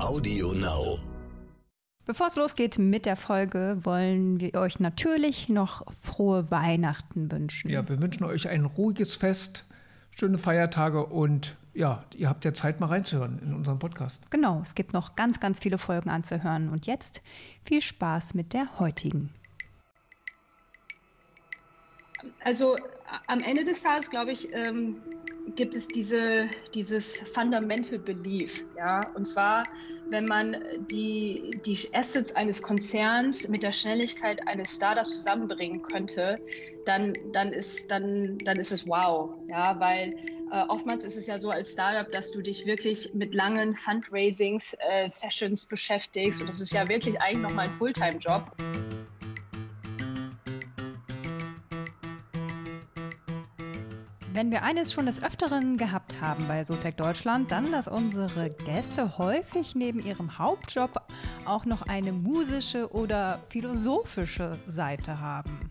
Audio Now. Bevor es losgeht mit der Folge, wollen wir euch natürlich noch frohe Weihnachten wünschen. Ja, wir wünschen euch ein ruhiges Fest, schöne Feiertage und ja, ihr habt ja Zeit mal reinzuhören in unseren Podcast. Genau, es gibt noch ganz, ganz viele Folgen anzuhören. Und jetzt viel Spaß mit der heutigen. Also am Ende des Tages, glaube ich, ähm, gibt es diese, dieses Fundamental Belief. Ja? Und zwar, wenn man die, die Assets eines Konzerns mit der Schnelligkeit eines Startups zusammenbringen könnte, dann, dann, ist, dann, dann ist es wow. Ja? Weil äh, oftmals ist es ja so als Startup, dass du dich wirklich mit langen Fundraisings-Sessions äh, beschäftigst. Und das ist ja wirklich eigentlich nochmal ein Fulltime-Job. Wenn wir eines schon des Öfteren gehabt haben bei Sotec Deutschland, dann, dass unsere Gäste häufig neben ihrem Hauptjob auch noch eine musische oder philosophische Seite haben.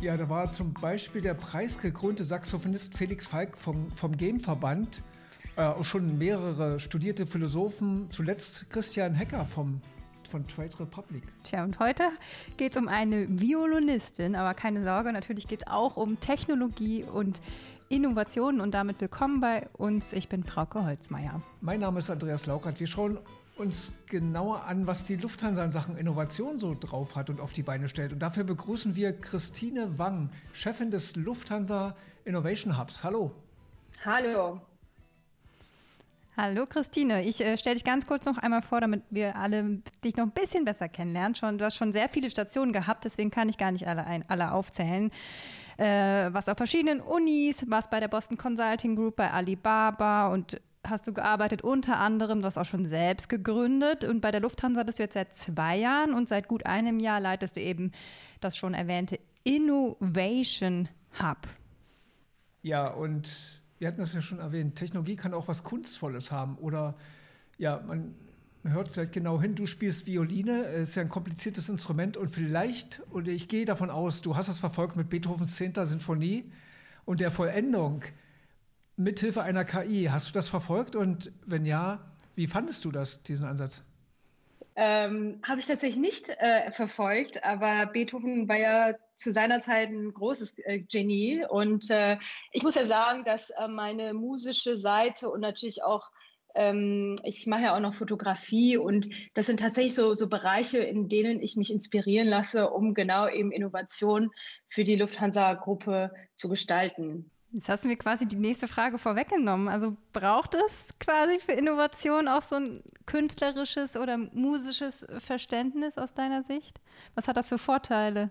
Ja, da war zum Beispiel der preisgekrönte Saxophonist Felix Falk vom, vom Gameverband, äh, schon mehrere studierte Philosophen, zuletzt Christian Hecker vom von Trade Republic. Tja, und heute geht es um eine Violinistin, aber keine Sorge, natürlich geht es auch um Technologie und Innovationen und damit willkommen bei uns. Ich bin Frauke Holzmeier. Mein Name ist Andreas Laukert. Wir schauen uns genauer an, was die Lufthansa in Sachen Innovation so drauf hat und auf die Beine stellt. Und dafür begrüßen wir Christine Wang, Chefin des Lufthansa Innovation Hubs. Hallo. Hallo. Hallo Christine, ich äh, stelle dich ganz kurz noch einmal vor, damit wir alle dich noch ein bisschen besser kennenlernen. Schon, du hast schon sehr viele Stationen gehabt, deswegen kann ich gar nicht alle, ein, alle aufzählen. Äh, was auf verschiedenen Unis, was bei der Boston Consulting Group, bei Alibaba und hast du gearbeitet, unter anderem, du hast auch schon selbst gegründet und bei der Lufthansa bist du jetzt seit zwei Jahren und seit gut einem Jahr leitest du eben das schon erwähnte Innovation Hub. Ja, und wir hatten das ja schon erwähnt, Technologie kann auch was Kunstvolles haben oder ja, man hört vielleicht genau hin, du spielst Violine, ist ja ein kompliziertes Instrument und vielleicht, oder ich gehe davon aus, du hast das verfolgt mit Beethovens 10. Sinfonie und der Vollendung mithilfe einer KI. Hast du das verfolgt und wenn ja, wie fandest du das, diesen Ansatz? Ähm, Habe ich tatsächlich nicht äh, verfolgt, aber Beethoven war ja zu seiner Zeit ein großes äh, Genie. Und äh, ich muss ja sagen, dass äh, meine musische Seite und natürlich auch ähm, ich mache ja auch noch Fotografie und das sind tatsächlich so, so Bereiche, in denen ich mich inspirieren lasse, um genau eben Innovation für die Lufthansa-Gruppe zu gestalten. Jetzt hast du mir quasi die nächste Frage vorweggenommen. Also braucht es quasi für Innovation auch so ein künstlerisches oder musisches Verständnis aus deiner Sicht? Was hat das für Vorteile?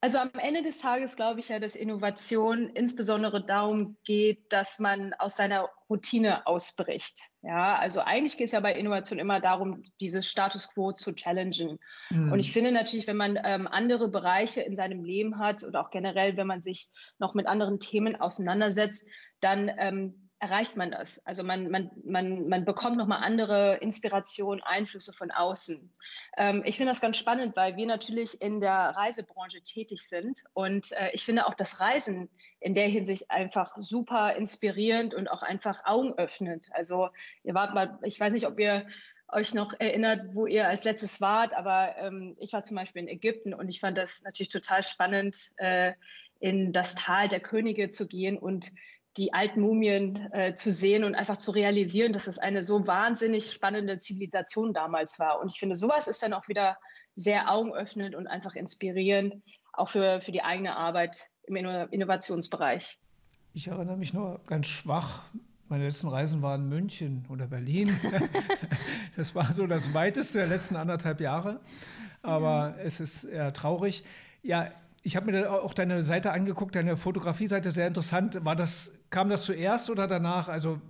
Also am Ende des Tages glaube ich ja, dass Innovation insbesondere darum geht, dass man aus seiner Routine ausbricht. Ja, also eigentlich geht es ja bei Innovation immer darum, dieses Status quo zu challengen. Mhm. Und ich finde natürlich, wenn man ähm, andere Bereiche in seinem Leben hat oder auch generell, wenn man sich noch mit anderen Themen auseinandersetzt, dann ähm, erreicht man das. Also man, man, man, man bekommt nochmal andere Inspiration, Einflüsse von außen. Ähm, ich finde das ganz spannend, weil wir natürlich in der Reisebranche tätig sind. Und äh, ich finde auch das Reisen in der Hinsicht einfach super inspirierend und auch einfach Augen öffnend. Also ihr wart mal, ich weiß nicht, ob ihr euch noch erinnert, wo ihr als letztes wart, aber ähm, ich war zum Beispiel in Ägypten und ich fand das natürlich total spannend, äh, in das Tal der Könige zu gehen und die alten Mumien äh, zu sehen und einfach zu realisieren, dass es eine so wahnsinnig spannende Zivilisation damals war. Und ich finde, sowas ist dann auch wieder sehr augenöffnend und einfach inspirierend, auch für, für die eigene Arbeit im Innovationsbereich. Ich erinnere mich nur ganz schwach. Meine letzten Reisen waren München oder Berlin. das war so das weiteste der letzten anderthalb Jahre. Aber mhm. es ist eher traurig. Ja, ich habe mir auch deine Seite angeguckt, deine Fotografie-Seite, sehr interessant. War das, kam das zuerst oder danach? Also,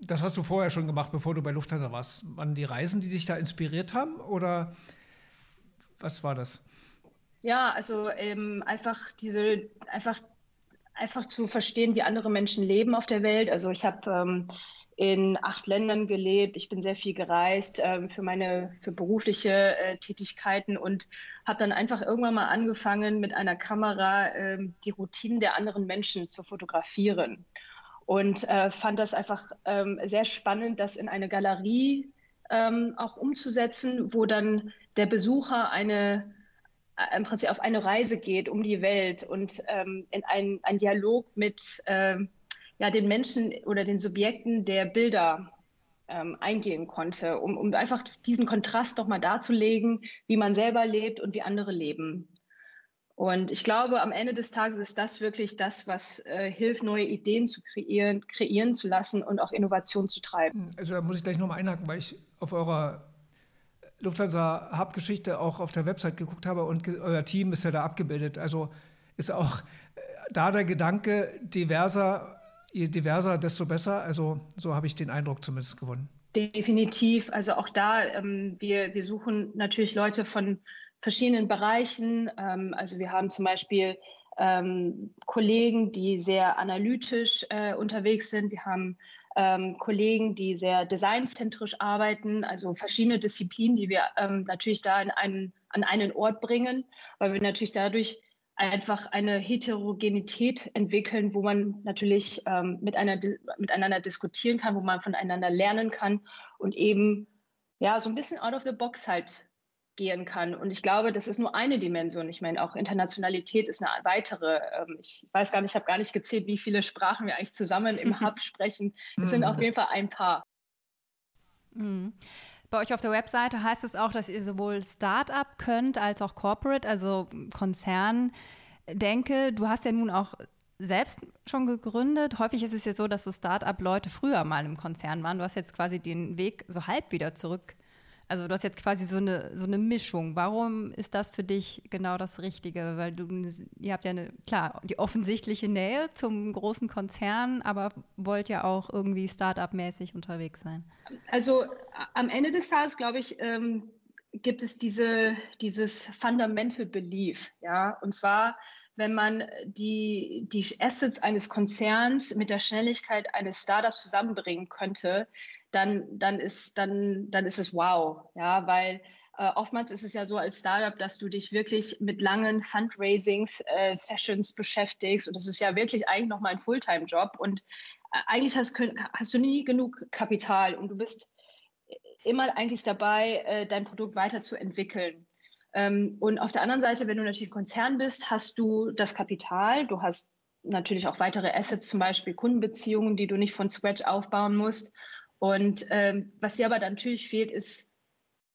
das hast du vorher schon gemacht, bevor du bei Lufthansa warst. Waren die Reisen, die dich da inspiriert haben oder was war das? Ja, also ähm, einfach diese, einfach, einfach zu verstehen, wie andere Menschen leben auf der Welt. Also ich habe ähm, in acht Ländern gelebt. Ich bin sehr viel gereist ähm, für meine für berufliche äh, Tätigkeiten und habe dann einfach irgendwann mal angefangen mit einer Kamera ähm, die Routinen der anderen Menschen zu fotografieren und äh, fand das einfach ähm, sehr spannend, das in eine Galerie ähm, auch umzusetzen, wo dann der Besucher eine äh, im Prinzip auf eine Reise geht um die Welt und ähm, in einen, einen Dialog mit ähm, ja, den Menschen oder den Subjekten der Bilder ähm, eingehen konnte, um, um einfach diesen Kontrast doch mal darzulegen, wie man selber lebt und wie andere leben. Und ich glaube, am Ende des Tages ist das wirklich das, was äh, hilft, neue Ideen zu kreieren, kreieren zu lassen und auch Innovation zu treiben. Also da muss ich gleich nochmal einhaken, weil ich auf eurer Lufthansa Hub-Geschichte auch auf der Website geguckt habe und euer Team ist ja da abgebildet. Also ist auch äh, da der Gedanke diverser, je diverser, desto besser. Also so habe ich den Eindruck zumindest gewonnen. Definitiv. Also auch da, ähm, wir, wir suchen natürlich Leute von verschiedenen Bereichen. Ähm, also wir haben zum Beispiel ähm, Kollegen, die sehr analytisch äh, unterwegs sind. Wir haben ähm, Kollegen, die sehr designzentrisch arbeiten, also verschiedene Disziplinen, die wir ähm, natürlich da einen, an einen Ort bringen, weil wir natürlich dadurch einfach eine Heterogenität entwickeln, wo man natürlich ähm, mit einer, miteinander diskutieren kann, wo man voneinander lernen kann und eben ja so ein bisschen out of the box halt gehen kann. Und ich glaube, das ist nur eine Dimension. Ich meine, auch Internationalität ist eine weitere. Ähm, ich weiß gar nicht, ich habe gar nicht gezählt, wie viele Sprachen wir eigentlich zusammen im Hub sprechen. Es sind auf jeden Fall ein paar. Bei euch auf der Webseite heißt es auch, dass ihr sowohl Start-up könnt als auch Corporate, also Konzern. Denke, du hast ja nun auch selbst schon gegründet. Häufig ist es ja so, dass so Start-up-Leute früher mal im Konzern waren. Du hast jetzt quasi den Weg so halb wieder zurück also du hast jetzt quasi so eine, so eine Mischung. Warum ist das für dich genau das Richtige? Weil du, ihr habt ja eine, klar, die offensichtliche Nähe zum großen Konzern, aber wollt ja auch irgendwie Start-up-mäßig unterwegs sein. Also am Ende des Tages, glaube ich, ähm, gibt es diese, dieses Fundamental Belief, ja, und zwar, wenn man die, die Assets eines Konzerns mit der Schnelligkeit eines Startups zusammenbringen könnte, dann, dann, ist, dann, dann ist es wow. Ja, weil äh, oftmals ist es ja so als Startup, dass du dich wirklich mit langen Fundraisings-Sessions äh, beschäftigst. Und das ist ja wirklich eigentlich nochmal ein Fulltime-Job. Und äh, eigentlich hast, hast, du nie genug Kapital und du bist immer eigentlich dabei, äh, dein Produkt weiterzuentwickeln. Ähm, und auf der anderen Seite, wenn du natürlich ein Konzern bist, hast du das Kapital, du hast natürlich auch weitere Assets, zum Beispiel Kundenbeziehungen, die du nicht von Scratch aufbauen musst. Und ähm, was dir aber natürlich fehlt, ist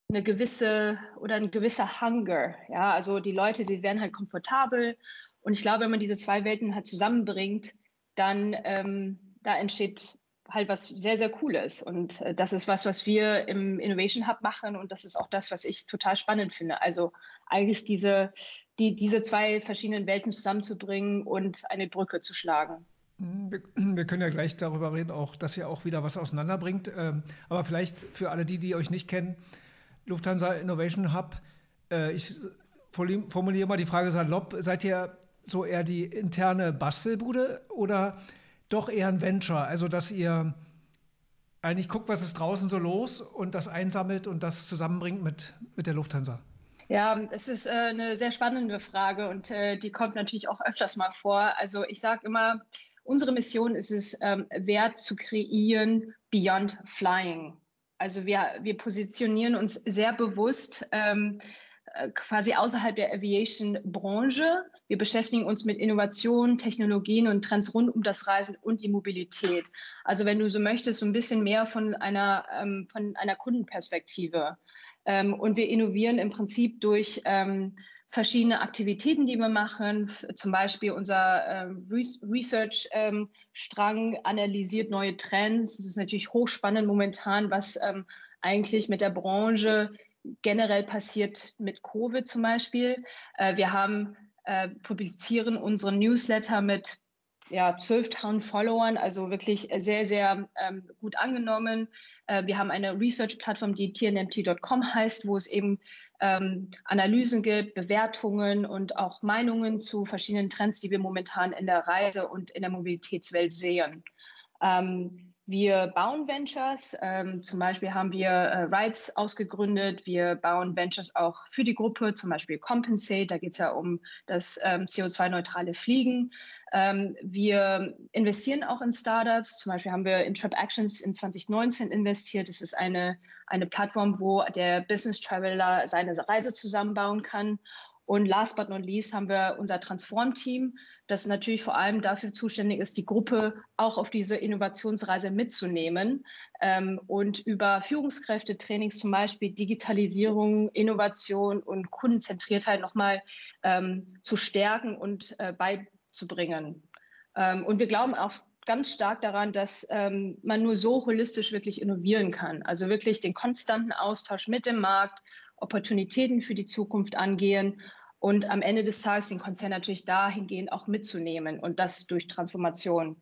eine gewisse oder ein gewisser Hunger. Ja, also die Leute, die werden halt komfortabel. Und ich glaube, wenn man diese zwei Welten halt zusammenbringt, dann ähm, da entsteht halt was sehr, sehr Cooles. Und äh, das ist was, was wir im Innovation Hub machen. Und das ist auch das, was ich total spannend finde. Also eigentlich diese, die, diese zwei verschiedenen Welten zusammenzubringen und eine Brücke zu schlagen. Wir, können ja gleich darüber reden, auch, dass ihr auch wieder was auseinanderbringt. Ähm, aber vielleicht für alle die, die euch nicht kennen, Lufthansa Innovation Hub, äh, ich formuliere mal die Frage salopp, seid ihr so eher die interne Bastelbude oder doch eher ein Venture? Also, dass ihr eigentlich guckt, was ist draußen so los und das einsammelt und das zusammenbringt mit, mit der Lufthansa? Ja, es ist äh, eine sehr spannende Frage und äh, die kommt natürlich auch öfters mal vor. Also ich sage immer, Unsere Mission ist es, ähm, Wert zu kreieren beyond flying. Also wir, wir positionieren uns sehr bewusst ähm, äh, quasi außerhalb der Aviation-Branche. Wir beschäftigen uns mit Innovationen, Technologien und Trends rund um das Reisen und die Mobilität. Also wenn du so möchtest, so ein bisschen mehr von einer, ähm, von einer Kundenperspektive. Ähm, und wir innovieren im Prinzip durch ähm, verschiedene Aktivitäten, die wir machen. Zum Beispiel unser ähm, Research-Strang ähm, analysiert neue Trends. Es ist natürlich hochspannend momentan, was ähm, eigentlich mit der Branche generell passiert mit Covid zum Beispiel. Äh, wir haben äh, publizieren unseren Newsletter mit ja, 12.000 Followern, also wirklich sehr, sehr ähm, gut angenommen. Äh, wir haben eine Research-Plattform, die tnmt.com heißt, wo es eben ähm, Analysen gibt, Bewertungen und auch Meinungen zu verschiedenen Trends, die wir momentan in der Reise- und in der Mobilitätswelt sehen. Ähm, wir bauen Ventures. Ähm, zum Beispiel haben wir äh, Rights ausgegründet. Wir bauen Ventures auch für die Gruppe, zum Beispiel Compensate. Da geht es ja um das ähm, CO2-neutrale Fliegen. Ähm, wir investieren auch in Startups. Zum Beispiel haben wir in Trap Actions in 2019 investiert. Das ist eine, eine Plattform, wo der Business Traveler seine Reise zusammenbauen kann. Und last but not least haben wir unser Transform-Team, das natürlich vor allem dafür zuständig ist, die Gruppe auch auf diese Innovationsreise mitzunehmen ähm, und über Führungskräfte-Trainings zum Beispiel Digitalisierung, Innovation und Kundenzentriertheit nochmal ähm, zu stärken und äh, beizubringen. Ähm, und wir glauben auch ganz stark daran, dass ähm, man nur so holistisch wirklich innovieren kann. Also wirklich den konstanten Austausch mit dem Markt, Opportunitäten für die Zukunft angehen und am Ende des Tages den Konzern natürlich dahingehend auch mitzunehmen und das durch Transformation.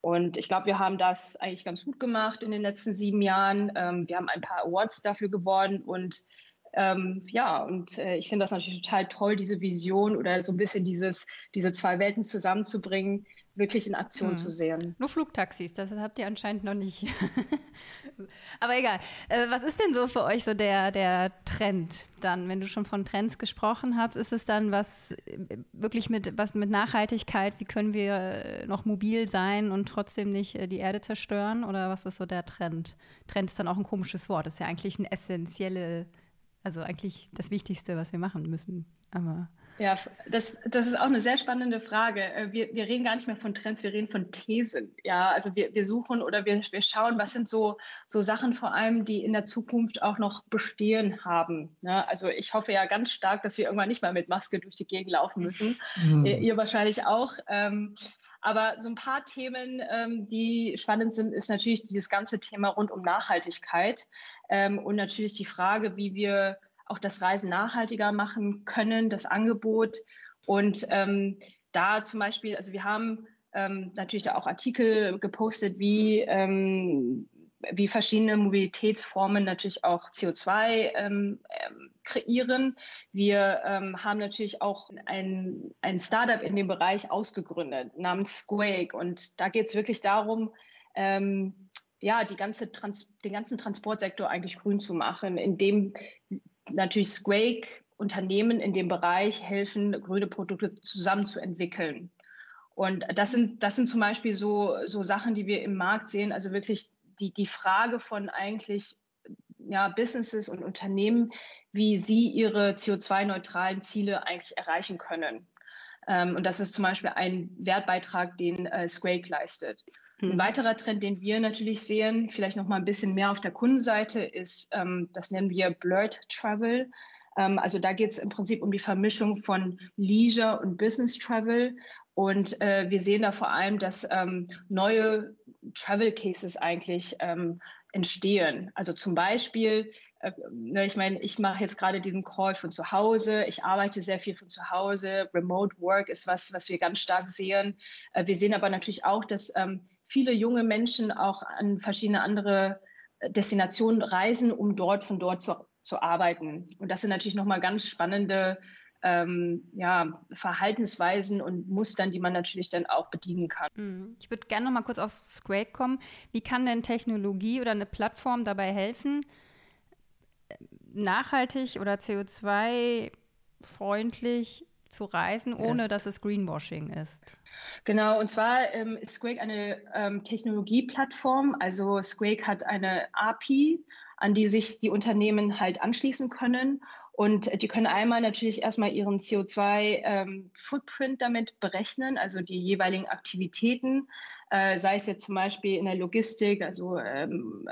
Und ich glaube, wir haben das eigentlich ganz gut gemacht in den letzten sieben Jahren. Ähm, wir haben ein paar Awards dafür gewonnen und ähm, ja, und äh, ich finde das natürlich total toll, diese Vision oder so ein bisschen dieses, diese zwei Welten zusammenzubringen, wirklich in Aktion hm. zu sehen. Nur Flugtaxis, das habt ihr anscheinend noch nicht. Aber egal. Äh, was ist denn so für euch so der, der Trend dann? Wenn du schon von Trends gesprochen hast, ist es dann was äh, wirklich mit, was mit Nachhaltigkeit? Wie können wir äh, noch mobil sein und trotzdem nicht die Erde zerstören? Oder was ist so der Trend? Trend ist dann auch ein komisches Wort. Das ist ja eigentlich ein essentielle, also eigentlich das Wichtigste, was wir machen müssen. Aber ja, das, das ist auch eine sehr spannende Frage. Äh, wir, wir reden gar nicht mehr von Trends, wir reden von Thesen. Ja, also wir, wir suchen oder wir, wir schauen, was sind so, so Sachen vor allem, die in der Zukunft auch noch bestehen haben. Ja, also ich hoffe ja ganz stark, dass wir irgendwann nicht mehr mit Maske durch die Gegend laufen müssen. Mhm. Ihr, ihr, wahrscheinlich auch. Ähm, aber so ein paar Themen, ähm, die spannend sind, ist natürlich dieses ganze Thema rund um Nachhaltigkeit ähm, und natürlich die Frage, wie wir auch das Reisen nachhaltiger machen können, das Angebot. Und ähm, da zum Beispiel, also wir haben ähm, natürlich da auch Artikel gepostet, wie, ähm, wie verschiedene Mobilitätsformen natürlich auch CO2 ähm, ähm, kreieren. Wir ähm, haben natürlich auch ein, ein Startup in dem Bereich ausgegründet namens Squake. Und da geht es wirklich darum, ja, die ganze Trans den ganzen Transportsektor eigentlich grün zu machen, indem natürlich Squake Unternehmen in dem Bereich helfen, grüne Produkte zusammenzuentwickeln. Und das sind, das sind zum Beispiel so, so Sachen, die wir im Markt sehen. Also wirklich die, die Frage von eigentlich ja, Businesses und Unternehmen, wie sie ihre CO2-neutralen Ziele eigentlich erreichen können. Ähm, und das ist zum Beispiel ein Wertbeitrag, den äh, Squake leistet. Ein mhm. weiterer Trend, den wir natürlich sehen, vielleicht noch mal ein bisschen mehr auf der Kundenseite, ist, ähm, das nennen wir Blurred Travel. Ähm, also da geht es im Prinzip um die Vermischung von Leisure und Business Travel. Und äh, wir sehen da vor allem, dass ähm, neue Travel Cases eigentlich ähm, entstehen. Also zum Beispiel äh, ne, ich meine, ich mache jetzt gerade diesen Call von zu Hause. Ich arbeite sehr viel von zu Hause. Remote Work ist was, was wir ganz stark sehen. Äh, wir sehen aber natürlich auch, dass ähm, viele junge Menschen auch an verschiedene andere äh, Destinationen reisen, um dort von dort zu, zu arbeiten. Und das sind natürlich nochmal ganz spannende ähm, ja, Verhaltensweisen und Mustern, die man natürlich dann auch bedienen kann. Mhm. Ich würde gerne noch mal kurz auf Squake kommen. Wie kann denn Technologie oder eine Plattform dabei helfen, nachhaltig oder CO2-freundlich zu reisen, ohne dass es Greenwashing ist? Genau, und zwar ähm, ist Squake eine ähm, Technologieplattform. Also Squake hat eine API, an die sich die Unternehmen halt anschließen können. Und die können einmal natürlich erstmal ihren CO2-Footprint ähm, damit berechnen, also die jeweiligen Aktivitäten, äh, sei es jetzt zum Beispiel in der Logistik, also ähm,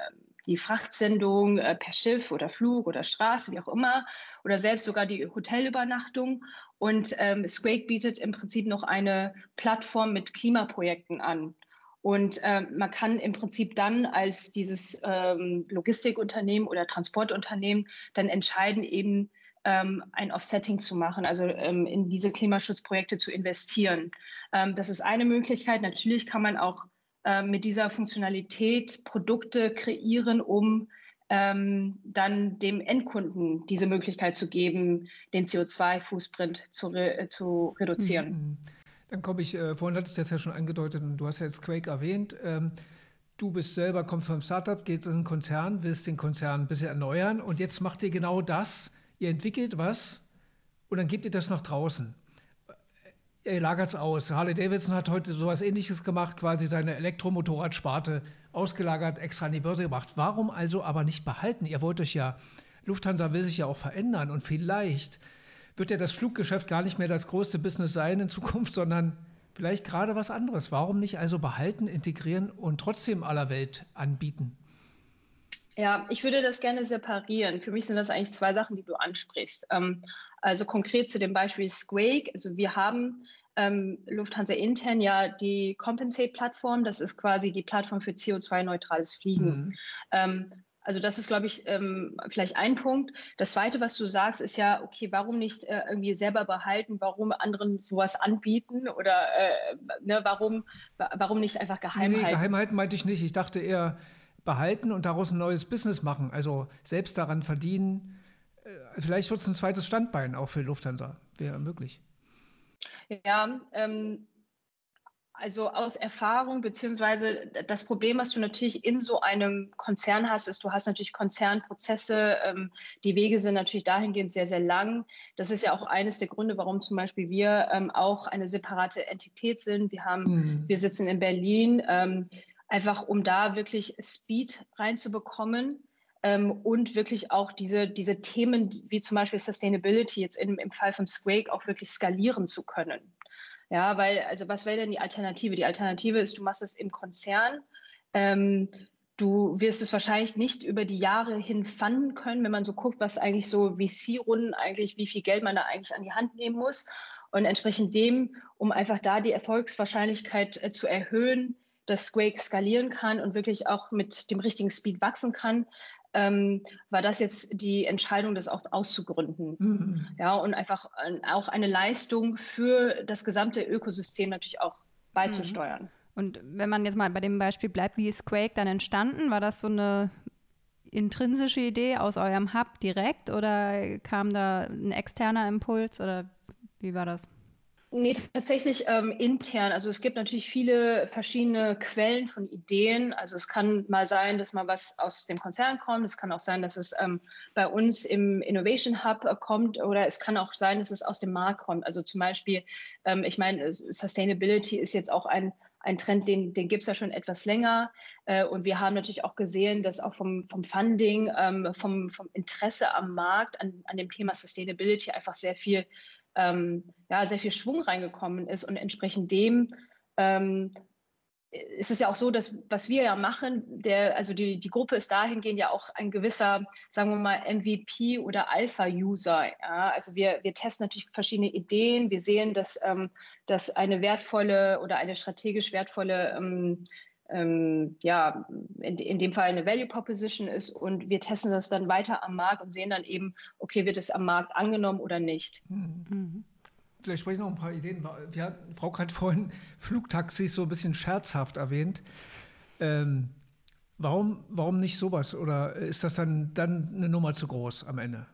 die Frachtsendung äh, per Schiff oder Flug oder Straße, wie auch immer, oder selbst sogar die Hotelübernachtung. Und ähm, Squake bietet im Prinzip noch eine Plattform mit Klimaprojekten an. Und ähm, man kann im Prinzip dann als dieses ähm, Logistikunternehmen oder Transportunternehmen dann entscheiden, eben ähm, ein Offsetting zu machen, also ähm, in diese Klimaschutzprojekte zu investieren. Ähm, das ist eine Möglichkeit. Natürlich kann man auch äh, mit dieser Funktionalität Produkte kreieren, um ähm, dann dem Endkunden diese Möglichkeit zu geben, den CO2-Fußprint zu, re zu reduzieren. Mhm. Dann komme ich, äh, vorhin hatte ich das ja schon angedeutet und du hast ja jetzt Quake erwähnt. Ähm, du bist selber, kommst vom Startup, gehst in einen Konzern, willst den Konzern ein bisschen erneuern und jetzt macht ihr genau das. Ihr entwickelt was und dann gebt ihr das nach draußen. Ihr lagert es aus. Harley Davidson hat heute sowas ähnliches gemacht, quasi seine Elektromotorradsparte ausgelagert, extra an die Börse gebracht. Warum also aber nicht behalten? Ihr wollt euch ja, Lufthansa will sich ja auch verändern und vielleicht wird ja das Fluggeschäft gar nicht mehr das größte Business sein in Zukunft, sondern vielleicht gerade was anderes. Warum nicht also behalten, integrieren und trotzdem aller Welt anbieten? Ja, ich würde das gerne separieren. Für mich sind das eigentlich zwei Sachen, die du ansprichst. Ähm, also konkret zu dem Beispiel Squake. Also wir haben ähm, Lufthansa intern ja die Compensate-Plattform. Das ist quasi die Plattform für CO2-neutrales Fliegen. Mhm. Ähm, also das ist, glaube ich, ähm, vielleicht ein Punkt. Das Zweite, was du sagst, ist ja, okay, warum nicht äh, irgendwie selber behalten, warum anderen sowas anbieten oder äh, ne, warum, warum nicht einfach geheim nee, nee, halten? Geheim halten meinte ich nicht. Ich dachte eher behalten und daraus ein neues Business machen, also selbst daran verdienen. Äh, vielleicht wird es ein zweites Standbein auch für Lufthansa, wäre möglich. Ja, ähm, also aus Erfahrung, beziehungsweise das Problem, was du natürlich in so einem Konzern hast, ist, du hast natürlich Konzernprozesse. Ähm, die Wege sind natürlich dahingehend sehr, sehr lang. Das ist ja auch eines der Gründe, warum zum Beispiel wir ähm, auch eine separate Entität sind. Wir haben, mhm. wir sitzen in Berlin, ähm, einfach um da wirklich Speed reinzubekommen. Ähm, und wirklich auch diese, diese Themen wie zum Beispiel Sustainability jetzt im, im Fall von Squake auch wirklich skalieren zu können. Ja, weil, also was wäre denn die Alternative? Die Alternative ist, du machst es im Konzern. Ähm, du wirst es wahrscheinlich nicht über die Jahre hin fanden können, wenn man so guckt, was eigentlich so VC-Runden eigentlich, wie viel Geld man da eigentlich an die Hand nehmen muss. Und entsprechend dem, um einfach da die Erfolgswahrscheinlichkeit äh, zu erhöhen, dass Squake skalieren kann und wirklich auch mit dem richtigen Speed wachsen kann, ähm, war das jetzt die Entscheidung, das auch auszugründen. Mhm. Ja, und einfach äh, auch eine Leistung für das gesamte Ökosystem natürlich auch beizusteuern. Mhm. Und wenn man jetzt mal bei dem Beispiel bleibt, wie ist Quake dann entstanden? War das so eine intrinsische Idee aus eurem Hub direkt oder kam da ein externer Impuls oder wie war das? Nee, tatsächlich ähm, intern. Also es gibt natürlich viele verschiedene Quellen von Ideen. Also es kann mal sein, dass mal was aus dem Konzern kommt. Es kann auch sein, dass es ähm, bei uns im Innovation Hub äh, kommt oder es kann auch sein, dass es aus dem Markt kommt. Also zum Beispiel, ähm, ich meine, Sustainability ist jetzt auch ein, ein Trend, den, den gibt es ja schon etwas länger. Äh, und wir haben natürlich auch gesehen, dass auch vom, vom Funding, ähm, vom, vom Interesse am Markt an, an dem Thema Sustainability einfach sehr viel ähm, ja, sehr viel Schwung reingekommen ist und entsprechend dem ähm, ist es ja auch so, dass was wir ja machen, der, also die, die Gruppe ist dahingehend ja auch ein gewisser, sagen wir mal, MVP oder Alpha-User. Ja? Also wir, wir testen natürlich verschiedene Ideen. Wir sehen, dass, ähm, dass eine wertvolle oder eine strategisch wertvolle ähm, ähm, ja, in, in dem Fall eine Value Proposition ist und wir testen das dann weiter am Markt und sehen dann eben, okay, wird es am Markt angenommen oder nicht. Mhm. Vielleicht spreche ich noch ein paar Ideen. Wir hatten, Frau hat vorhin Flugtaxis so ein bisschen scherzhaft erwähnt. Ähm, warum, warum nicht sowas? Oder ist das dann, dann eine Nummer zu groß am Ende?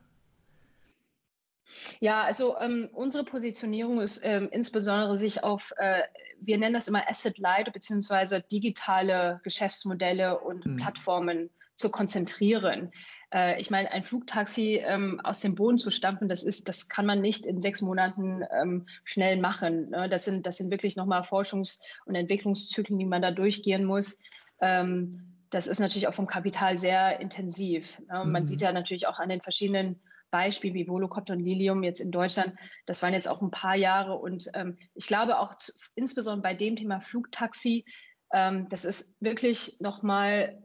Ja, also ähm, unsere Positionierung ist ähm, insbesondere sich auf, äh, wir nennen das immer Asset Light beziehungsweise digitale Geschäftsmodelle und mhm. Plattformen zu konzentrieren. Äh, ich meine, ein Flugtaxi ähm, aus dem Boden zu stampfen, das ist, das kann man nicht in sechs Monaten ähm, schnell machen. Ne? Das sind, das sind wirklich nochmal Forschungs- und Entwicklungszyklen, die man da durchgehen muss. Ähm, das ist natürlich auch vom Kapital sehr intensiv. Ne? Man mhm. sieht ja natürlich auch an den verschiedenen Beispiel wie Volocopter und Lilium jetzt in Deutschland, das waren jetzt auch ein paar Jahre. Und ähm, ich glaube auch zu, insbesondere bei dem Thema Flugtaxi, ähm, das ist wirklich nochmal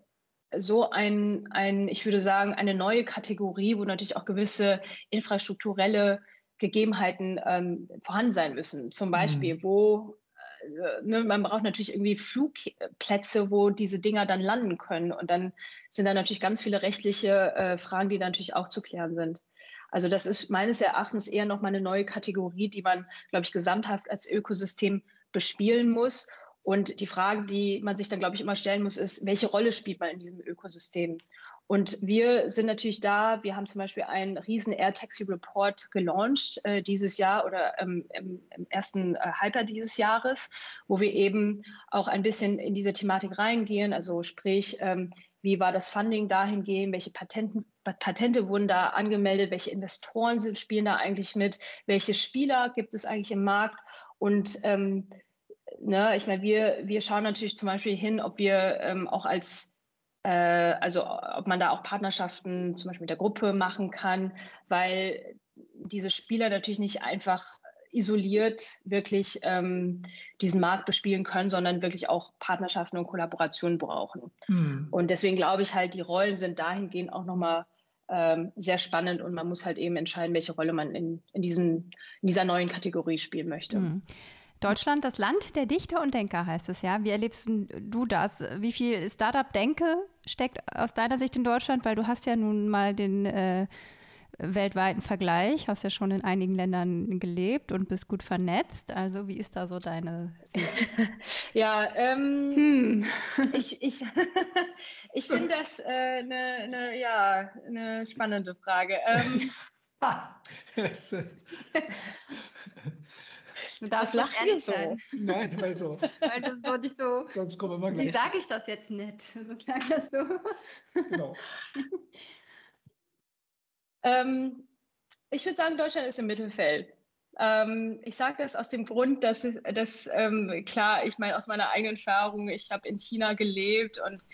so ein, ein, ich würde sagen, eine neue Kategorie, wo natürlich auch gewisse infrastrukturelle Gegebenheiten ähm, vorhanden sein müssen. Zum Beispiel, mhm. wo äh, Ne, man braucht natürlich irgendwie Flugplätze, wo diese Dinger dann landen können. Und dann sind da natürlich ganz viele rechtliche äh, Fragen, die natürlich auch zu klären sind. Also das ist meines Erachtens eher nochmal eine neue Kategorie, die man, glaube ich, gesamthaft als Ökosystem bespielen muss. Und die Frage, die man sich dann, glaube ich, immer stellen muss, ist, welche Rolle spielt man in diesem Ökosystem? Und wir sind natürlich da. Wir haben zum Beispiel einen riesen Air Taxi Report gelauncht äh, dieses Jahr oder ähm, im, im, ersten äh, Halbjahr dieses Jahres, wo wir eben auch ein bisschen in diese Thematik reingehen. Also sprich, ähm, wie war das Funding dahingehend? Welche Patenten, Patente wurden da angemeldet? Welche Investoren sind, spielen da eigentlich mit? Welche Spieler gibt es eigentlich im Markt? Und ähm, ne, ich meine, wir, wir schauen natürlich zum Beispiel hin, ob wir ähm, auch als äh, also ob man da auch Partnerschaften zum Beispiel mit der Gruppe machen kann, weil diese Spieler natürlich nicht einfach isoliert wirklich ähm, diesen Markt bespielen können, sondern wirklich auch Partnerschaften und Kollaborationen brauchen. Mhm. Und deswegen glaube ich halt, die Rollen sind dahingehend auch nochmal ähm, sehr spannend und man muss halt eben entscheiden, welche Rolle man in, in, diesem, in dieser neuen Kategorie spielen möchte. Mhm. Deutschland, das Land der Dichter und Denker heißt es ja. Wie erlebst du das? Wie viel Startup-Denke steckt aus deiner Sicht in Deutschland? Weil du hast ja nun mal den äh, weltweiten Vergleich, hast ja schon in einigen Ländern gelebt und bist gut vernetzt. Also wie ist da so deine Sicht? ja, ähm, hm. ich, ich, ich finde das eine äh, ne, ja, ne spannende Frage. Ähm, Du darfst nicht ehrlich so. sein. Nein, weil so. weil das wollte ich so. Sonst kommen wir gleich. Wie sage ich das jetzt nicht? So klang das so. Genau. Ähm, ich würde sagen, Deutschland ist im Mittelfeld. Ähm, ich sage das aus dem Grund, dass, dass ähm, klar, ich meine, aus meiner eigenen Erfahrung, ich habe in China gelebt und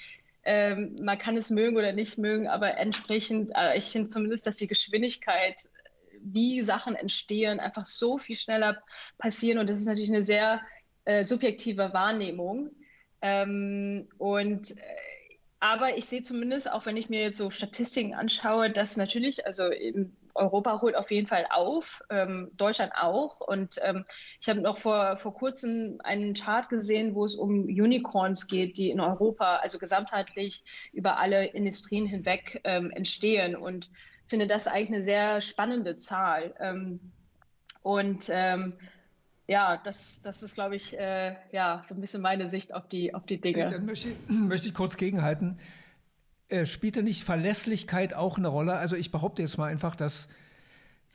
ähm, man kann es mögen oder nicht mögen, aber entsprechend, äh, ich finde zumindest, dass die Geschwindigkeit wie Sachen entstehen, einfach so viel schneller passieren. Und das ist natürlich eine sehr äh, subjektive Wahrnehmung. Ähm, und äh, aber ich sehe zumindest, auch wenn ich mir jetzt so Statistiken anschaue, dass natürlich, also Europa holt auf jeden Fall auf, ähm, Deutschland auch. Und ähm, ich habe noch vor, vor kurzem einen Chart gesehen, wo es um Unicorns geht, die in Europa, also gesamtheitlich über alle Industrien hinweg ähm, entstehen. Und finde das eigentlich eine sehr spannende Zahl. Ähm, und ähm, ja, das, das ist, glaube ich, äh, ja, so ein bisschen meine Sicht auf die, auf die Dinge. Dann möchte ich, möchte ich kurz gegenhalten. Äh, spielte nicht Verlässlichkeit auch eine Rolle? Also ich behaupte jetzt mal einfach, dass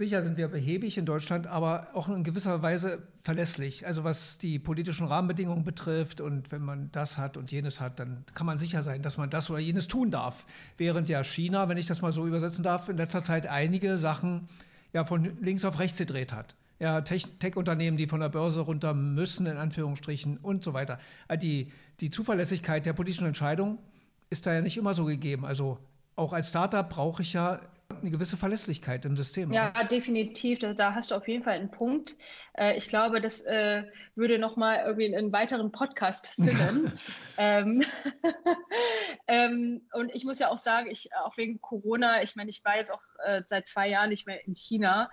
Sicher sind wir behäbig in Deutschland, aber auch in gewisser Weise verlässlich. Also was die politischen Rahmenbedingungen betrifft und wenn man das hat und jenes hat, dann kann man sicher sein, dass man das oder jenes tun darf. Während ja China, wenn ich das mal so übersetzen darf, in letzter Zeit einige Sachen ja von links auf rechts gedreht hat. Ja, Tech-Unternehmen, die von der Börse runter müssen, in Anführungsstrichen und so weiter. Die, die Zuverlässigkeit der politischen Entscheidung ist da ja nicht immer so gegeben. Also auch als Startup brauche ich ja eine gewisse Verlässlichkeit im System. Ja, oder? definitiv. Da, da, hast du auf jeden Fall einen Punkt. Äh, ich glaube, das äh, würde nochmal irgendwie einen weiteren Podcast füllen. ähm, ähm, und ich muss ja auch sagen, ich auch wegen Corona, ich meine, ich war jetzt auch äh, seit zwei Jahren nicht mehr in China.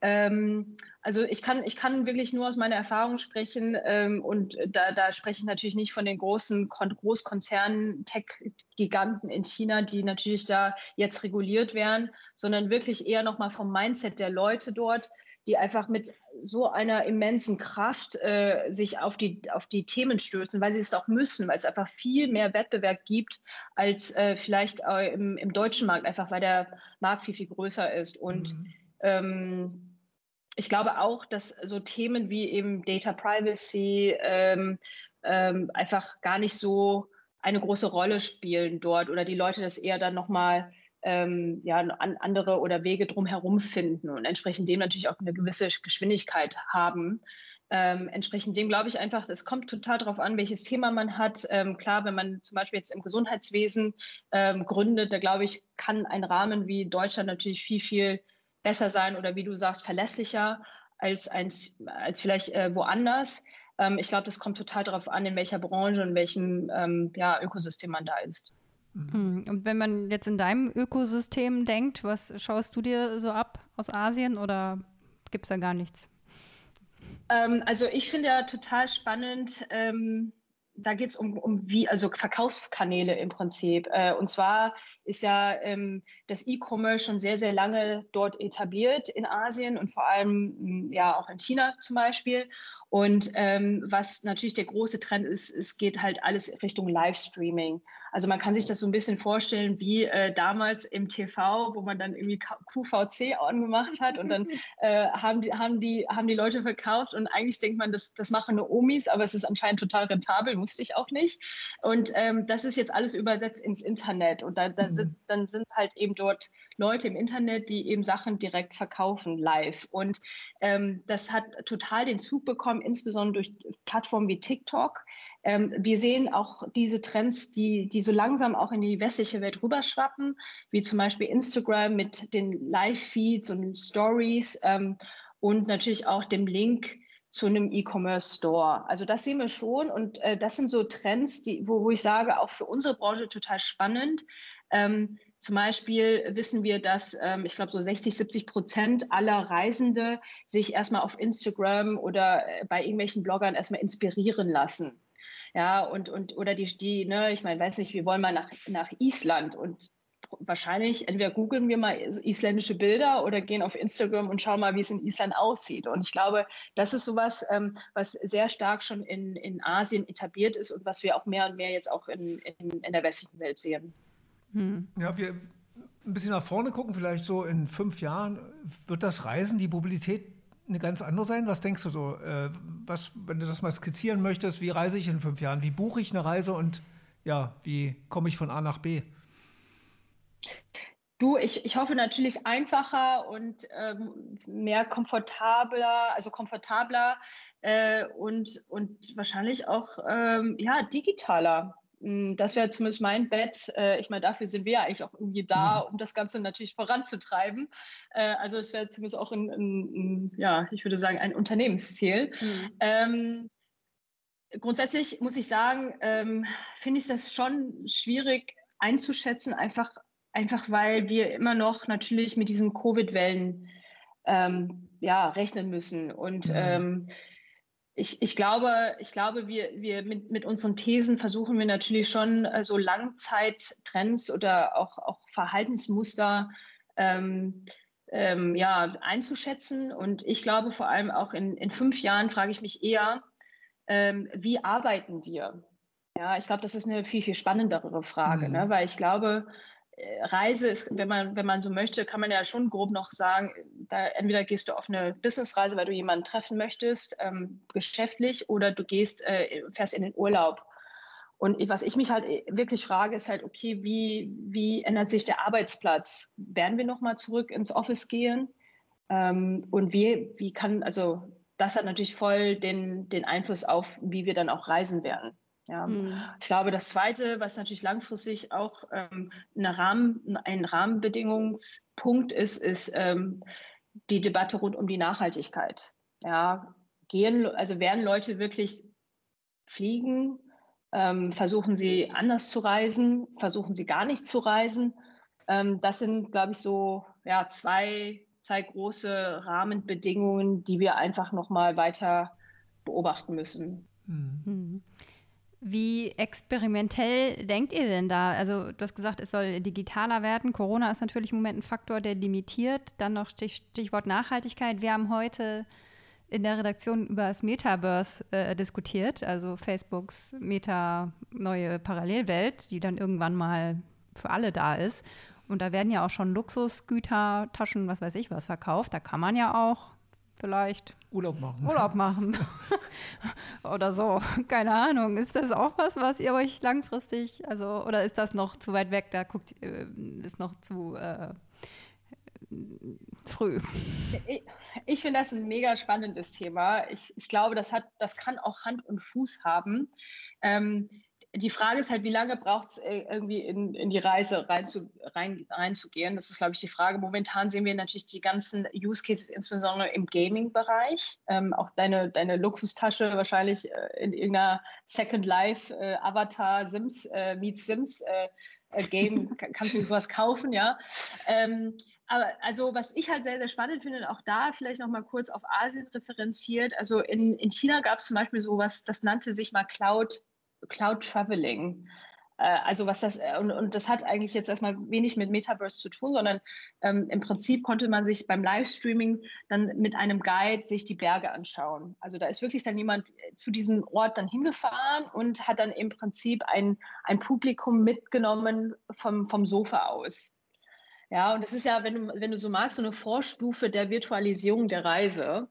Ähm, also ich kann, ich kann wirklich nur aus meiner Erfahrung sprechen ähm, und da, da spreche ich natürlich nicht von den großen Großkonzernen, Tech-Giganten in China, die natürlich da jetzt reguliert werden, sondern wirklich eher nochmal vom Mindset der Leute dort, die einfach mit so einer immensen Kraft äh, sich auf die, auf die Themen stürzen, weil sie es auch müssen, weil es einfach viel mehr Wettbewerb gibt als äh, vielleicht äh, im, im, deutschen Markt, einfach weil der Markt viel, viel größer ist. Und mhm. ähm, ich glaube auch, dass so Themen wie eben Data Privacy ähm, ähm, einfach gar nicht so eine große Rolle spielen dort oder die Leute das eher dann nochmal ähm, ja, an andere oder Wege drumherum finden und entsprechend dem natürlich auch eine gewisse Geschwindigkeit haben. Ähm, entsprechend dem glaube ich einfach, es kommt total darauf an, welches Thema man hat. Ähm, klar, wenn man zum Beispiel jetzt im Gesundheitswesen ähm, gründet, da glaube ich, kann ein Rahmen wie Deutschland natürlich viel, viel besser sein oder wie du sagst, verlässlicher als, ein, als vielleicht äh, woanders. Ähm, ich glaube, das kommt total darauf an, in welcher Branche und welchem ähm, ja, Ökosystem man da ist. Mhm. Und wenn man jetzt in deinem Ökosystem denkt, was schaust du dir so ab aus Asien oder gibt es da gar nichts? Ähm, also ich finde ja total spannend, ähm, da geht es um, um wie, also Verkaufskanäle im Prinzip. Äh, und zwar ist ja ähm, das E-Commerce schon sehr, sehr lange dort etabliert in Asien und vor allem hm, ja auch in China zum Beispiel. Und ähm, was natürlich der große Trend ist, es geht halt alles Richtung Livestreaming. Also man kann sich das so ein bisschen vorstellen wie äh, damals im TV, wo man dann irgendwie QVC angemacht hat und dann äh, haben, die, haben, die, haben die Leute verkauft und eigentlich denkt man, das, das machen nur Omis, aber es ist anscheinend total rentabel, wusste ich auch nicht. Und ähm, das ist jetzt alles übersetzt ins Internet und da, da mhm. sind, dann sind halt eben dort Leute im Internet, die eben Sachen direkt verkaufen live. Und ähm, das hat total den Zug bekommen, insbesondere durch Plattformen wie TikTok. Ähm, wir sehen auch diese Trends, die, die so langsam auch in die westliche Welt rüberschwappen, wie zum Beispiel Instagram mit den Live-Feeds und Stories ähm, und natürlich auch dem Link zu einem E-Commerce-Store. Also das sehen wir schon und äh, das sind so Trends, die, wo, wo ich sage, auch für unsere Branche total spannend. Ähm, zum Beispiel wissen wir, dass ähm, ich glaube so 60, 70 Prozent aller Reisende sich erstmal auf Instagram oder äh, bei irgendwelchen Bloggern erstmal inspirieren lassen. Ja, und, und oder die, die ne, ich meine, weiß nicht, wir wollen mal nach, nach Island und wahrscheinlich entweder googeln wir mal isländische Bilder oder gehen auf Instagram und schauen mal, wie es in Island aussieht. Und ich glaube, das ist sowas, ähm, was sehr stark schon in, in Asien etabliert ist und was wir auch mehr und mehr jetzt auch in, in, in der westlichen Welt sehen. Hm. Ja, wir ein bisschen nach vorne gucken, vielleicht so in fünf Jahren, wird das Reisen, die Mobilität eine ganz andere sein? Was denkst du so? Äh, was, wenn du das mal skizzieren möchtest, wie reise ich in fünf Jahren? Wie buche ich eine Reise und ja, wie komme ich von A nach B? Du, ich, ich hoffe natürlich einfacher und ähm, mehr komfortabler, also komfortabler äh, und, und wahrscheinlich auch ähm, ja, digitaler. Hm, das wäre zumindest mein Bett. Äh, ich meine, dafür sind wir ja eigentlich auch irgendwie da, mhm. um das Ganze natürlich voranzutreiben. Äh, also es wäre zumindest auch ein, ein, ein, ja, ich würde sagen, ein Unternehmensziel. Mhm. Ähm, grundsätzlich muss ich sagen, ähm, finde ich das schon schwierig einzuschätzen, einfach, einfach weil wir immer noch natürlich mit diesen Covid-Wellen ähm, ja, rechnen müssen. Und mhm. Ich, ich, glaube, ich glaube, wir, wir mit, mit unseren Thesen versuchen wir natürlich schon äh, so Langzeittrends oder auch, auch Verhaltensmuster ähm, ähm, ja, einzuschätzen. Und ich glaube vor allem auch in, in fünf Jahren frage ich mich eher, ähm, wie arbeiten wir? Ja, ich glaube, das ist eine viel, viel spannendere Frage, mhm. ne? weil ich glaube, Reise ist, wenn man, wenn man so möchte, kann man ja schon grob noch sagen, da entweder gehst du auf eine Businessreise, weil du jemanden treffen möchtest, ähm, geschäftlich, oder du gehst, äh, fährst in den Urlaub. Und was ich mich halt äh, wirklich frage, ist halt, okay, wie, wie ändert sich der Arbeitsplatz? Werden wir nochmal zurück ins Office gehen? Ähm, und wie, wie kann, also das hat natürlich voll den, den Einfluss auf, wie wir dann auch reisen werden. Ja. Mhm. Ich glaube, das Zweite, was natürlich langfristig auch ähm, eine Rahmen, ein Rahmenbedingungspunkt ist, ist ähm, die Debatte rund um die Nachhaltigkeit. Ja, gehen, also werden Leute wirklich fliegen? Ähm, versuchen sie anders zu reisen? Versuchen sie gar nicht zu reisen? Ähm, das sind, glaube ich, so ja, zwei, zwei große Rahmenbedingungen, die wir einfach nochmal weiter beobachten müssen. Mhm. Wie experimentell denkt ihr denn da? Also du hast gesagt, es soll digitaler werden. Corona ist natürlich im Moment ein Faktor, der limitiert. Dann noch Stichwort Nachhaltigkeit. Wir haben heute in der Redaktion über das Metaverse äh, diskutiert, also Facebooks Meta neue Parallelwelt, die dann irgendwann mal für alle da ist. Und da werden ja auch schon Luxusgüter, Taschen, was weiß ich was verkauft. Da kann man ja auch vielleicht Urlaub machen. Urlaub machen. oder so. Keine Ahnung. Ist das auch was, was ihr euch langfristig, also, oder ist das noch zu weit weg? Da guckt, äh, ist noch zu äh, früh. Ich, ich finde das ein mega spannendes Thema. Ich, ich glaube, das, hat, das kann auch Hand und Fuß haben. Ähm, die Frage ist halt, wie lange braucht es äh, irgendwie in, in die Reise reinzu, rein, reinzugehen? Das ist, glaube ich, die Frage. Momentan sehen wir natürlich die ganzen Use Cases, insbesondere im Gaming-Bereich. Ähm, auch deine, deine Luxustasche wahrscheinlich äh, in irgendeiner Second Life äh, Avatar Sims äh, meets Sims äh, äh, Game kannst du sowas kaufen, ja. Ähm, aber also was ich halt sehr, sehr spannend finde, auch da vielleicht noch mal kurz auf Asien referenziert. Also in, in China gab es zum Beispiel sowas, das nannte sich mal Cloud Cloud Traveling. Äh, also was das, äh, und, und das hat eigentlich jetzt erstmal wenig mit Metaverse zu tun, sondern ähm, im Prinzip konnte man sich beim Livestreaming dann mit einem Guide sich die Berge anschauen. Also da ist wirklich dann jemand äh, zu diesem Ort dann hingefahren und hat dann im Prinzip ein, ein Publikum mitgenommen vom, vom Sofa aus. Ja, und das ist ja, wenn du, wenn du so magst, so eine Vorstufe der Virtualisierung der Reise.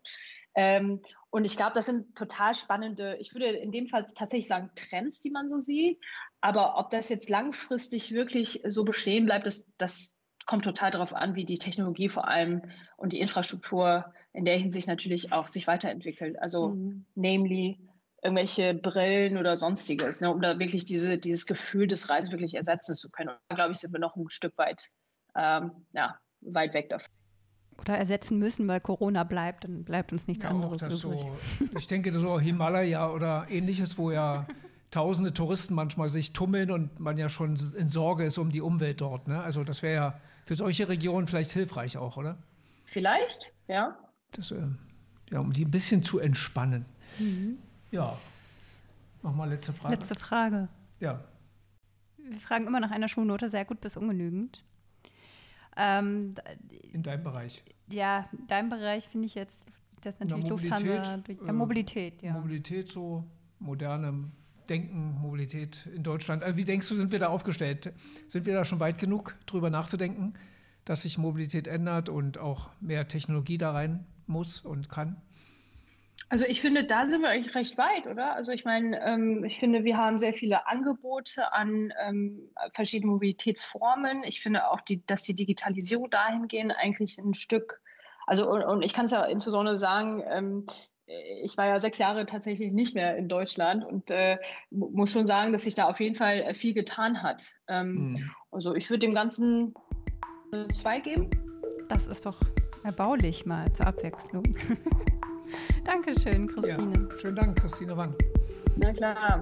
Ähm, und ich glaube, das sind total spannende, ich würde in dem Fall tatsächlich sagen, Trends, die man so sieht. Aber ob das jetzt langfristig wirklich so bestehen bleibt, das, das kommt total darauf an, wie die Technologie vor allem und die Infrastruktur in der Hinsicht natürlich auch sich weiterentwickelt. Also, mhm. namely irgendwelche Brillen oder sonstiges, ne, um da wirklich diese, dieses Gefühl des Reisens wirklich ersetzen zu können. Und da glaube ich, sind wir noch ein Stück weit, ähm, ja, weit weg davon oder ersetzen müssen, weil Corona bleibt, dann bleibt uns nichts ja, anderes übrig. So, ich denke, so Himalaya oder ähnliches, wo ja tausende Touristen manchmal sich tummeln und man ja schon in Sorge ist um die Umwelt dort. Ne? Also das wäre ja für solche Regionen vielleicht hilfreich auch, oder? Vielleicht, ja. Das, äh, ja, um die ein bisschen zu entspannen. Mhm. Ja. Nochmal letzte Frage. Letzte Frage. Ja. Wir fragen immer nach einer Schulnote, sehr gut bis ungenügend. Ähm, in deinem Bereich? Ja, in deinem Bereich finde ich jetzt, das natürlich Mobilität, Lufthansa, durch, ja, Mobilität, ja. Mobilität so, moderne Denken, Mobilität in Deutschland. Also wie denkst du, sind wir da aufgestellt? Sind wir da schon weit genug, drüber nachzudenken, dass sich Mobilität ändert und auch mehr Technologie da rein muss und kann? Also ich finde, da sind wir eigentlich recht weit, oder? Also ich meine, ähm, ich finde, wir haben sehr viele Angebote an ähm, verschiedenen Mobilitätsformen. Ich finde auch, die, dass die Digitalisierung dahingehend eigentlich ein Stück, also und, und ich kann es ja insbesondere sagen, ähm, ich war ja sechs Jahre tatsächlich nicht mehr in Deutschland und äh, muss schon sagen, dass sich da auf jeden Fall viel getan hat. Ähm, mhm. Also ich würde dem Ganzen zwei geben. Das ist doch erbaulich mal zur Abwechslung. Dankeschön, Christine. Ja, schönen Dank, Christine Wang. Na klar.